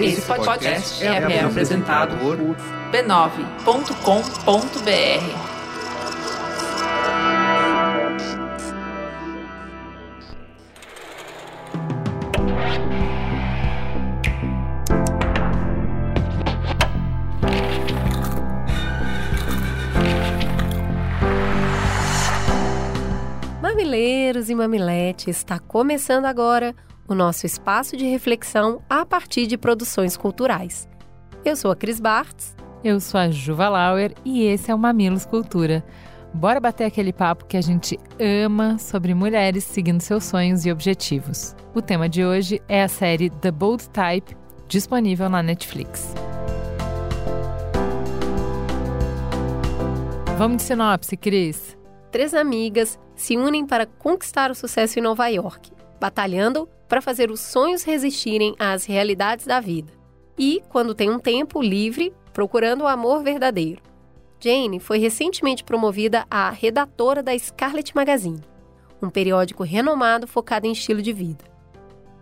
Esse podcast é, é apresentado por b9.com.br. Mamileiros e mamiletes, está começando agora o nosso espaço de reflexão a partir de produções culturais. Eu sou a Cris Bartz. Eu sou a Juva Lauer e esse é o Mamilos Cultura. Bora bater aquele papo que a gente ama sobre mulheres seguindo seus sonhos e objetivos. O tema de hoje é a série The Bold Type, disponível na Netflix. Vamos de sinopse, Cris. Três amigas se unem para conquistar o sucesso em Nova York, batalhando para fazer os sonhos resistirem às realidades da vida. E, quando tem um tempo livre, procurando o amor verdadeiro. Jane foi recentemente promovida a redatora da Scarlet Magazine, um periódico renomado focado em estilo de vida.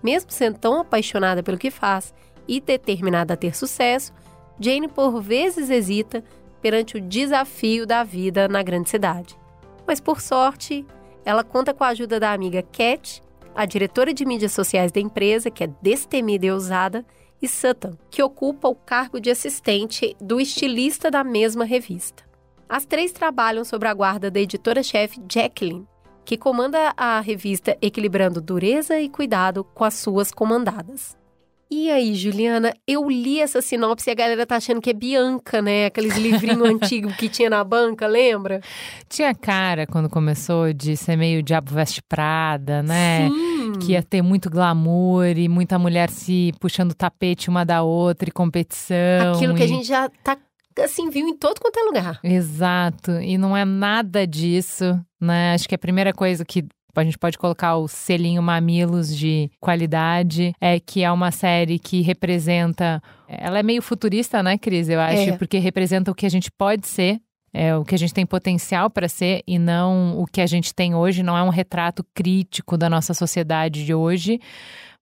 Mesmo sendo tão apaixonada pelo que faz e determinada a ter sucesso, Jane por vezes hesita perante o desafio da vida na grande cidade. Mas por sorte, ela conta com a ajuda da amiga Cat a diretora de mídias sociais da empresa, que é destemida e ousada, e Sutton, que ocupa o cargo de assistente do estilista da mesma revista. As três trabalham sob a guarda da editora-chefe Jacqueline, que comanda a revista equilibrando dureza e cuidado com as suas comandadas. E aí, Juliana, eu li essa sinopse e a galera tá achando que é Bianca, né? Aqueles livrinhos antigos que tinha na banca, lembra? Tinha cara, quando começou, de ser meio Diabo Veste Prada, né? Sim. Que ia ter muito glamour e muita mulher se puxando o tapete uma da outra e competição. Aquilo que e... a gente já tá assim, viu em todo quanto é lugar. Exato. E não é nada disso, né? Acho que a primeira coisa que a gente pode colocar o selinho Mamilos de qualidade, é que é uma série que representa. Ela é meio futurista, né, Cris? Eu acho, é. porque representa o que a gente pode ser. É, o que a gente tem potencial para ser e não o que a gente tem hoje, não é um retrato crítico da nossa sociedade de hoje,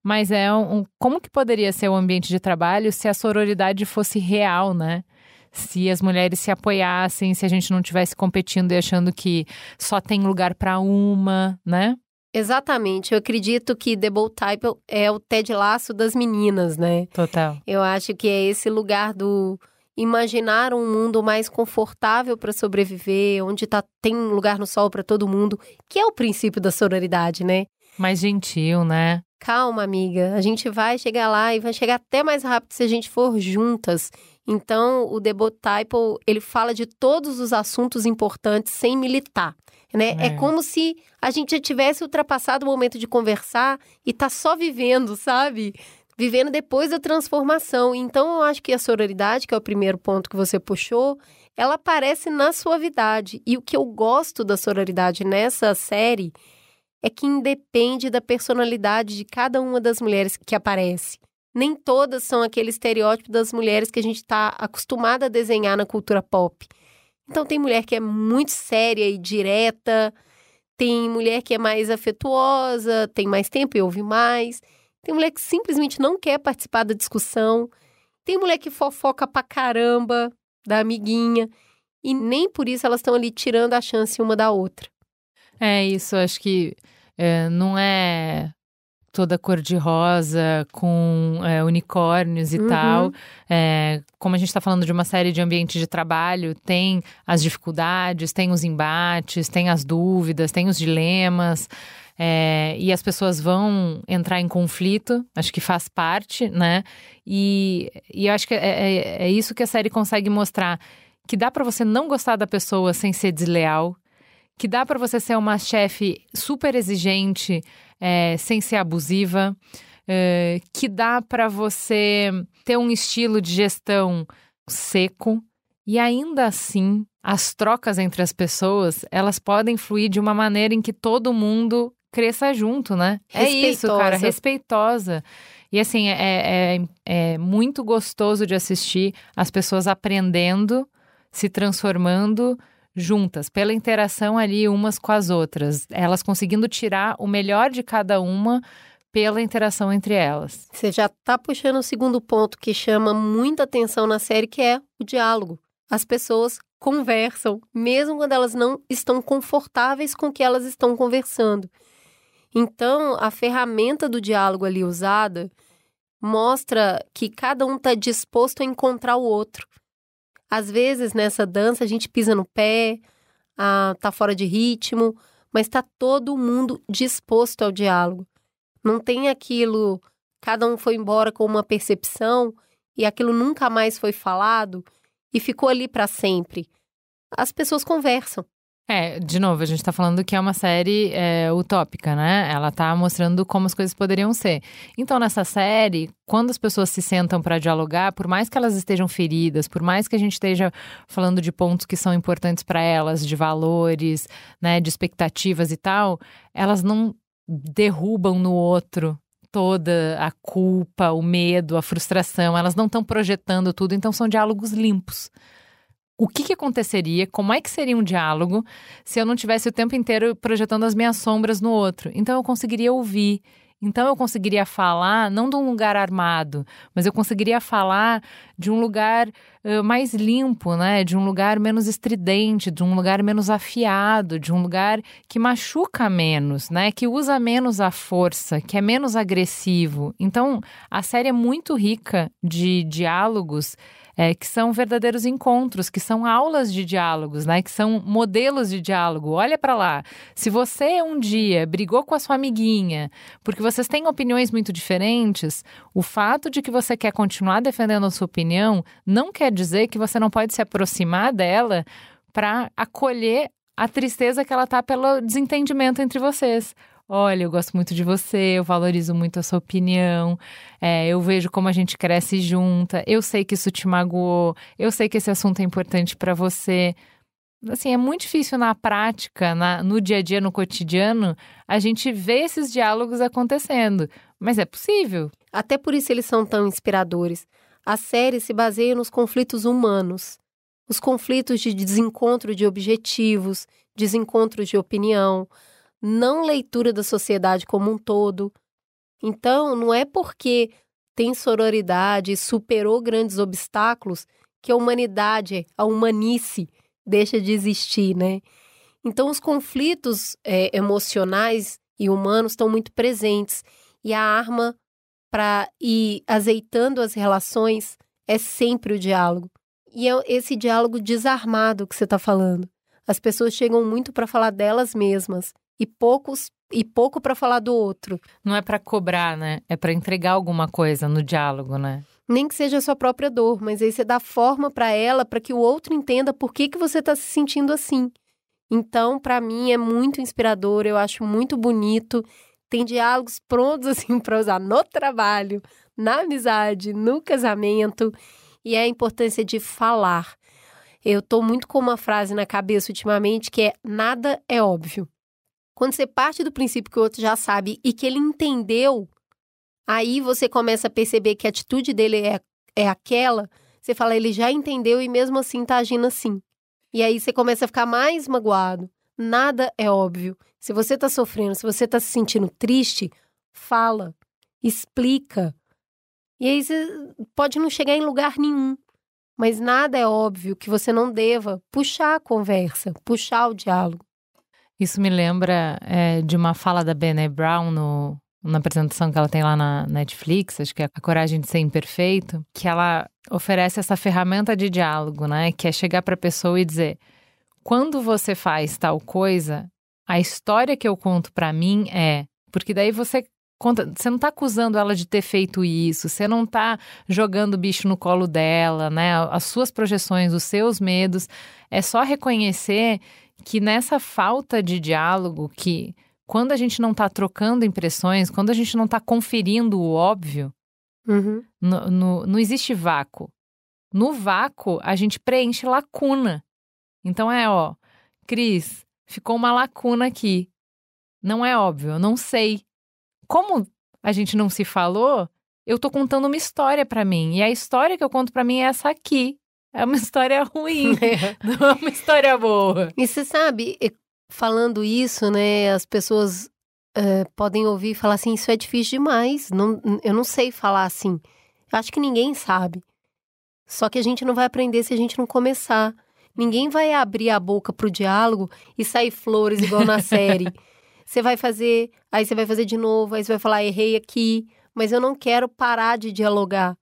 mas é um, um como que poderia ser o ambiente de trabalho se a sororidade fosse real, né? se as mulheres se apoiassem, se a gente não tivesse competindo e achando que só tem lugar para uma, né? Exatamente. Eu acredito que The Bold Type é o Ted Laço das meninas, né? Total. Eu acho que é esse lugar do imaginar um mundo mais confortável para sobreviver, onde tá, tem lugar no sol para todo mundo, que é o princípio da sororidade, né? Mais gentil, né? Calma, amiga. A gente vai chegar lá e vai chegar até mais rápido se a gente for juntas. Então, o Debut Type, ele fala de todos os assuntos importantes sem militar. Né? É. é. como se a gente já tivesse ultrapassado o momento de conversar e tá só vivendo, sabe? Vivendo depois da transformação. Então, eu acho que a sororidade, que é o primeiro ponto que você puxou, ela aparece na suavidade. E o que eu gosto da sororidade nessa série é que independe da personalidade de cada uma das mulheres que aparece nem todas são aquele estereótipo das mulheres que a gente está acostumada a desenhar na cultura pop. Então tem mulher que é muito séria e direta, tem mulher que é mais afetuosa, tem mais tempo e ouve mais, tem mulher que simplesmente não quer participar da discussão, tem mulher que fofoca pra caramba da amiguinha, e nem por isso elas estão ali tirando a chance uma da outra. É isso, acho que é, não é toda cor de rosa, com é, unicórnios e uhum. tal. É, como a gente está falando de uma série de ambientes de trabalho, tem as dificuldades, tem os embates, tem as dúvidas, tem os dilemas. É, e as pessoas vão entrar em conflito, acho que faz parte, né? E, e eu acho que é, é, é isso que a série consegue mostrar: que dá para você não gostar da pessoa sem ser desleal, que dá para você ser uma chefe super exigente é, sem ser abusiva, é, que dá para você ter um estilo de gestão seco e ainda assim as trocas entre as pessoas elas podem fluir de uma maneira em que todo mundo cresça junto, né? É isso, cara, respeitosa. E assim, é, é, é muito gostoso de assistir as pessoas aprendendo, se transformando juntas, pela interação ali umas com as outras, elas conseguindo tirar o melhor de cada uma pela interação entre elas. Você já está puxando o segundo ponto que chama muita atenção na série, que é o diálogo. As pessoas conversam, mesmo quando elas não estão confortáveis com o que elas estão conversando. Então, a ferramenta do diálogo ali usada mostra que cada um está disposto a encontrar o outro. Às vezes, nessa dança, a gente pisa no pé, ah, tá fora de ritmo, mas está todo mundo disposto ao diálogo. Não tem aquilo, cada um foi embora com uma percepção e aquilo nunca mais foi falado e ficou ali para sempre. As pessoas conversam. É, de novo, a gente tá falando que é uma série é, utópica, né? Ela tá mostrando como as coisas poderiam ser. Então, nessa série, quando as pessoas se sentam para dialogar, por mais que elas estejam feridas, por mais que a gente esteja falando de pontos que são importantes para elas, de valores, né, de expectativas e tal, elas não derrubam no outro toda a culpa, o medo, a frustração. Elas não estão projetando tudo, então são diálogos limpos o que, que, aconteceria, como é que seria um diálogo se eu não tivesse o tempo inteiro projetando as minhas sombras no outro. Então eu conseguiria ouvir. Então eu conseguiria falar não de um lugar armado, mas eu conseguiria falar de um lugar uh, mais limpo, né? De um lugar menos estridente, de um lugar menos afiado, de um lugar que machuca menos, né? Que usa menos a força, que é menos agressivo. Então a série é muito rica de diálogos é, que são verdadeiros encontros, que são aulas de diálogos, né? Que são modelos de diálogo. Olha para lá. Se você um dia brigou com a sua amiguinha porque vocês têm opiniões muito diferentes, o fato de que você quer continuar defendendo a sua opinião não quer dizer que você não pode se aproximar dela para acolher a tristeza que ela tá pelo desentendimento entre vocês. Olha, eu gosto muito de você, eu valorizo muito a sua opinião, é, eu vejo como a gente cresce junta, eu sei que isso te magoou, eu sei que esse assunto é importante para você. Assim, é muito difícil na prática, na, no dia a dia, no cotidiano, a gente ver esses diálogos acontecendo. Mas é possível. Até por isso eles são tão inspiradores. A série se baseia nos conflitos humanos. Os conflitos de desencontro de objetivos, desencontros de opinião, não leitura da sociedade como um todo. Então, não é porque tem sororidade e superou grandes obstáculos que a humanidade, a humanice, deixa de existir, né? Então, os conflitos é, emocionais e humanos estão muito presentes e a arma para ir azeitando as relações é sempre o diálogo. E é esse diálogo desarmado que você está falando. As pessoas chegam muito para falar delas mesmas e poucos e pouco para falar do outro. Não é para cobrar, né? É para entregar alguma coisa no diálogo, né? Nem que seja a sua própria dor, mas aí você dá forma para ela para que o outro entenda por que, que você está se sentindo assim. Então, para mim é muito inspirador, eu acho muito bonito. Tem diálogos prontos assim para usar no trabalho, na amizade, no casamento, e é a importância de falar. Eu tô muito com uma frase na cabeça ultimamente que é nada é óbvio. Quando você parte do princípio que o outro já sabe e que ele entendeu, aí você começa a perceber que a atitude dele é, é aquela, você fala, ele já entendeu e mesmo assim tá agindo assim. E aí você começa a ficar mais magoado. Nada é óbvio. Se você tá sofrendo, se você tá se sentindo triste, fala, explica. E aí você pode não chegar em lugar nenhum. Mas nada é óbvio que você não deva puxar a conversa, puxar o diálogo. Isso me lembra é, de uma fala da Brené Brown no, na apresentação que ela tem lá na Netflix, acho que é A Coragem de Ser Imperfeito, que ela oferece essa ferramenta de diálogo, né? Que é chegar para a pessoa e dizer: quando você faz tal coisa, a história que eu conto para mim é. Porque daí você conta, você não tá acusando ela de ter feito isso, você não tá jogando o bicho no colo dela, né? As suas projeções, os seus medos, é só reconhecer que nessa falta de diálogo, que quando a gente não está trocando impressões, quando a gente não está conferindo o óbvio, uhum. no, no, não existe vácuo. No vácuo, a gente preenche lacuna. Então é, ó, Cris, ficou uma lacuna aqui. Não é óbvio, eu não sei. Como a gente não se falou, eu tô contando uma história para mim. E a história que eu conto para mim é essa aqui. É uma história ruim, não é uma história boa. E você sabe, falando isso, né, as pessoas uh, podem ouvir e falar assim: isso é difícil demais, não, eu não sei falar assim. Eu acho que ninguém sabe. Só que a gente não vai aprender se a gente não começar. Ninguém vai abrir a boca pro diálogo e sair flores igual na série. Você vai fazer, aí você vai fazer de novo, aí você vai falar, errei aqui, mas eu não quero parar de dialogar.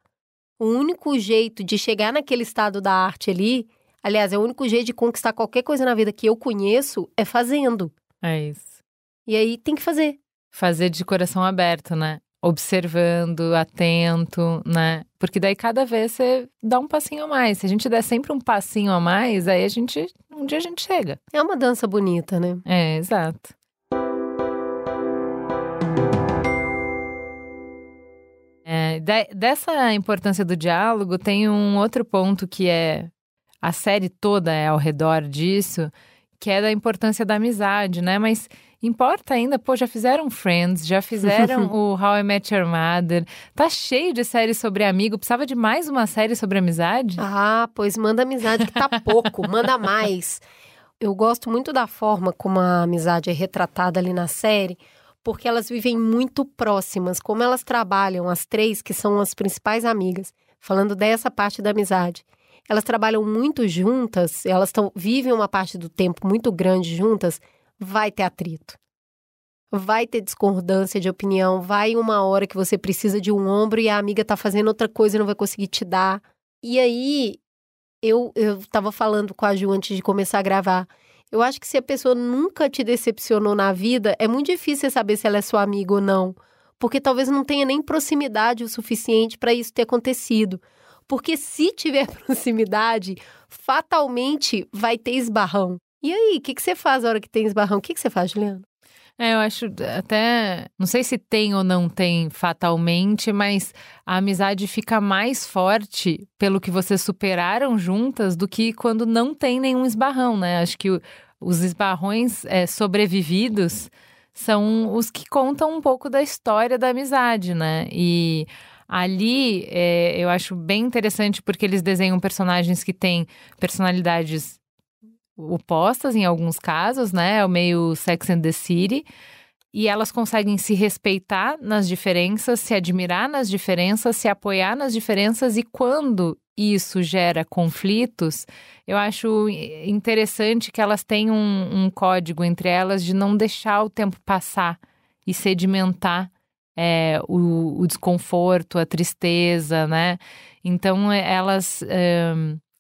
O único jeito de chegar naquele estado da arte ali, aliás, é o único jeito de conquistar qualquer coisa na vida que eu conheço é fazendo. É isso. E aí tem que fazer. Fazer de coração aberto, né? Observando, atento, né? Porque daí cada vez você dá um passinho a mais. Se a gente der sempre um passinho a mais, aí a gente. Um dia a gente chega. É uma dança bonita, né? É, exato. É, de, dessa importância do diálogo, tem um outro ponto que é. A série toda é ao redor disso, que é da importância da amizade, né? Mas importa ainda, pô, já fizeram Friends, já fizeram o How I Met Your Mother, tá cheio de séries sobre amigo, precisava de mais uma série sobre amizade? Ah, pois manda amizade que tá pouco, manda mais. Eu gosto muito da forma como a amizade é retratada ali na série, porque elas vivem muito próximas, como elas trabalham, as três que são as principais amigas, falando dessa parte da amizade. Elas trabalham muito juntas, elas tão, vivem uma parte do tempo muito grande juntas, vai ter atrito. Vai ter discordância de opinião, vai uma hora que você precisa de um ombro e a amiga tá fazendo outra coisa e não vai conseguir te dar. E aí, eu, eu tava falando com a Ju antes de começar a gravar. Eu acho que se a pessoa nunca te decepcionou na vida, é muito difícil saber se ela é sua amiga ou não. Porque talvez não tenha nem proximidade o suficiente para isso ter acontecido. Porque se tiver proximidade, fatalmente vai ter esbarrão. E aí, o que, que você faz na hora que tem esbarrão? O que, que você faz, Juliana? É, eu acho até. Não sei se tem ou não tem fatalmente, mas a amizade fica mais forte pelo que vocês superaram juntas do que quando não tem nenhum esbarrão, né? Acho que o, os esbarrões é, sobrevividos são os que contam um pouco da história da amizade, né? E ali é, eu acho bem interessante porque eles desenham personagens que têm personalidades opostas em alguns casos, né? É o meio Sex and the City. E elas conseguem se respeitar nas diferenças, se admirar nas diferenças, se apoiar nas diferenças, e quando isso gera conflitos, eu acho interessante que elas tenham um, um código entre elas de não deixar o tempo passar e sedimentar é, o, o, desconforto, a tristeza, né? Então elas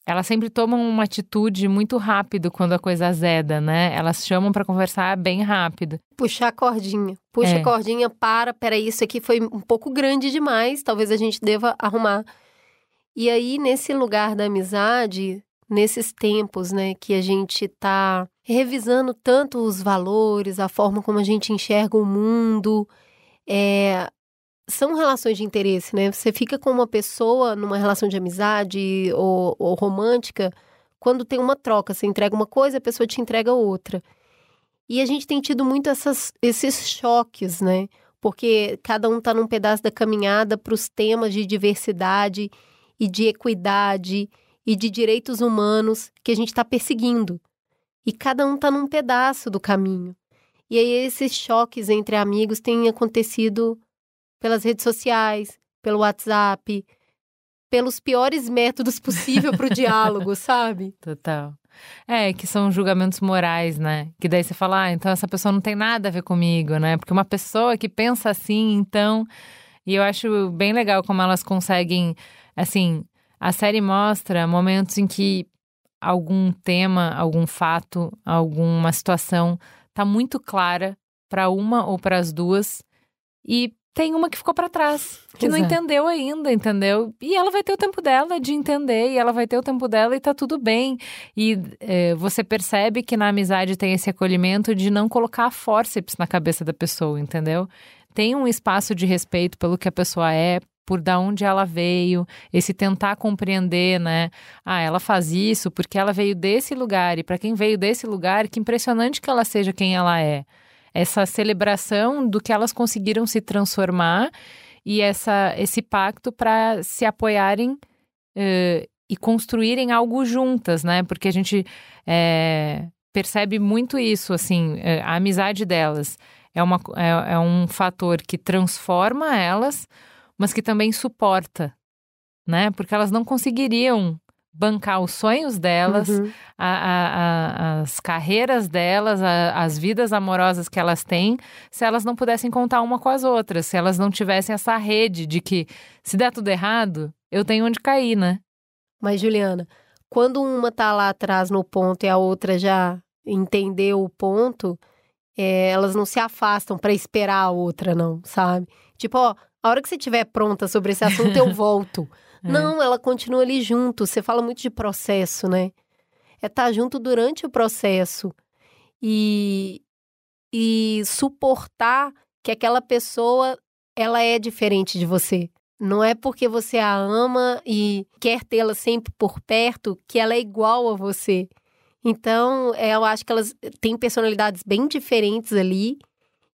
elas sempre tomam uma atitude muito rápido quando a coisa azeda, né? Elas chamam para conversar bem rápido. Puxar a cordinha. Puxa é. a cordinha, para, peraí, isso aqui foi um pouco grande demais, talvez a gente deva arrumar. E aí, nesse lugar da amizade, nesses tempos, né, que a gente tá revisando tanto os valores, a forma como a gente enxerga o mundo, é, são relações de interesse, né? Você fica com uma pessoa numa relação de amizade ou, ou, romântica quando tem uma troca. Você entrega uma coisa, a pessoa te entrega outra. E a gente tem tido muito essas, esses choques, né? Porque cada um está num pedaço da caminhada para os temas de diversidade e de equidade e de direitos humanos que a gente está perseguindo. E cada um está num pedaço do caminho. E aí esses choques entre amigos têm acontecido pelas redes sociais, pelo WhatsApp, pelos piores métodos possíveis para o diálogo, sabe? Total. É, que são julgamentos morais, né? Que daí você fala, ah, então essa pessoa não tem nada a ver comigo, né? Porque uma pessoa que pensa assim, então. E eu acho bem legal como elas conseguem, assim, a série mostra momentos em que algum tema, algum fato, alguma situação tá muito clara para uma ou para as duas e tem uma que ficou para trás, que não entendeu ainda, entendeu? E ela vai ter o tempo dela de entender, e ela vai ter o tempo dela e tá tudo bem. E é, você percebe que na amizade tem esse acolhimento de não colocar fórceps na cabeça da pessoa, entendeu? Tem um espaço de respeito pelo que a pessoa é, por da onde ela veio, esse tentar compreender, né? Ah, ela faz isso porque ela veio desse lugar, e para quem veio desse lugar, que impressionante que ela seja quem ela é essa celebração do que elas conseguiram se transformar e essa, esse pacto para se apoiarem uh, e construírem algo juntas, né? Porque a gente é, percebe muito isso, assim, a amizade delas é, uma, é, é um fator que transforma elas, mas que também suporta, né? Porque elas não conseguiriam bancar os sonhos delas, Uhum. a- a- a- as carreiras delas, as vidas amorosas que elas têm, se elas não pudessem contar uma com as outras, se elas não tivessem essa rede de que se der tudo errado, eu tenho onde cair, né? Mas, Juliana, quando uma tá lá atrás no ponto e a outra já entendeu o ponto, é, elas não se afastam para esperar a outra, não, sabe? Tipo, ó, a hora que você estiver pronta sobre esse assunto, eu volto. É. Não, ela continua ali junto. Você fala muito de processo, né? É estar junto durante o processo e, e suportar que aquela pessoa ela é diferente de você. Não é porque você a ama e quer tê-la sempre por perto que ela é igual a você. Então, é, eu acho que elas têm personalidades bem diferentes ali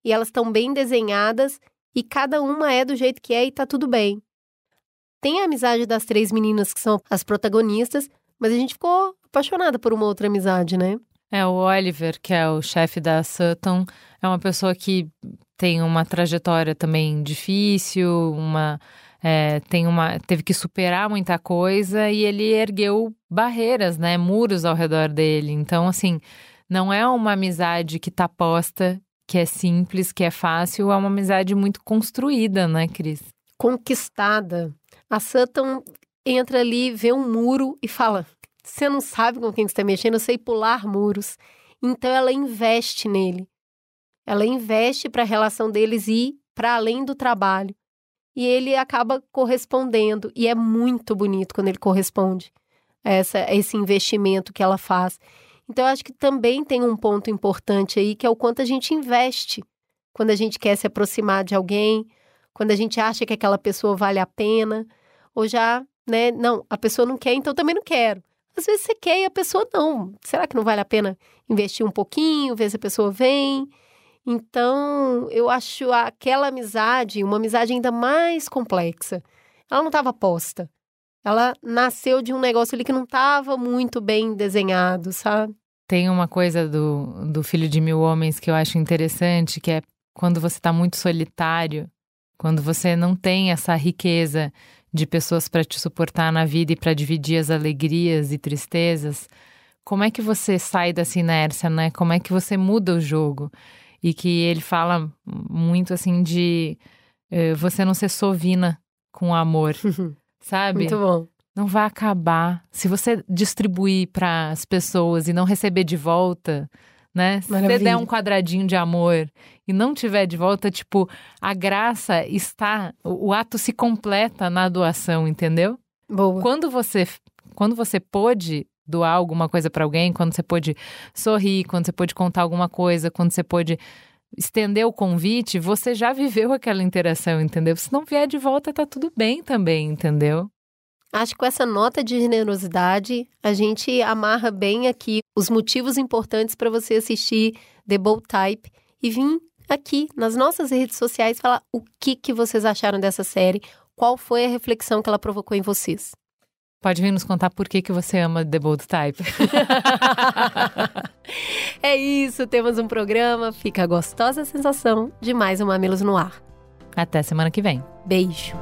e elas estão bem desenhadas e cada uma é do jeito que é e tá tudo bem. Tem a amizade das três meninas que são as protagonistas, mas a gente ficou apaixonada por uma outra amizade, né? É, o Oliver, que é o chefe da Sutton, é uma pessoa que tem uma trajetória também difícil, uma é, tem uma teve que superar muita coisa e ele ergueu barreiras, né, muros ao redor dele. Então, assim, não é uma amizade que tá posta, que é simples, que é fácil, é uma amizade muito construída, né, Cris? Conquistada. A Sutton entra ali, vê um muro e fala: Você não sabe com quem você está mexendo, eu sei pular muros. Então ela investe nele. Ela investe para a relação deles ir para além do trabalho. E ele acaba correspondendo. E é muito bonito quando ele corresponde a, essa, a esse investimento que ela faz. Então, eu acho que também tem um ponto importante aí, que é o quanto a gente investe quando a gente quer se aproximar de alguém, quando a gente acha que aquela pessoa vale a pena, ou já, né, não, a pessoa não quer, então também não quero. Às vezes você quer e a pessoa não. Será que não vale a pena investir um pouquinho, ver se a pessoa vem? Então, eu acho aquela amizade uma amizade ainda mais complexa. Ela não estava posta. Ela nasceu de um negócio ali que não estava muito bem desenhado, sabe? Tem uma coisa do, do Filho de Mil Homens que eu acho interessante, que é quando você está muito solitário, quando você não tem essa riqueza de pessoas para te suportar na vida e para dividir as alegrias e tristezas, como é que você sai dessa inércia, né? Como é que você muda o jogo? E que ele fala muito assim de eh, você não ser sovina com o amor, sabe? Muito bom. Não vai acabar. Se você distribuir para as pessoas e não receber de volta, né? Se você Maravilha. der um quadradinho de amor e não tiver de volta, tipo, a graça está, o, o ato se completa na doação, entendeu? Boa. Quando você quando você pôde doar alguma coisa para alguém, quando você pôde sorrir, quando você pôde contar alguma coisa, quando você pôde estender o convite, você já viveu aquela interação, entendeu? Se não vier de volta, tá tudo bem também, entendeu? Acho que com essa nota de generosidade, a gente amarra bem aqui os motivos importantes para você assistir The Bold Type e vir aqui nas nossas redes sociais falar o que, que vocês acharam dessa série, qual foi a reflexão que ela provocou em vocês. Pode vir nos contar por que, que você ama The Bold Type. é isso, temos um programa. Fica a gostosa sensação de mais um Mamilos no Ar. Até semana que vem. Beijo.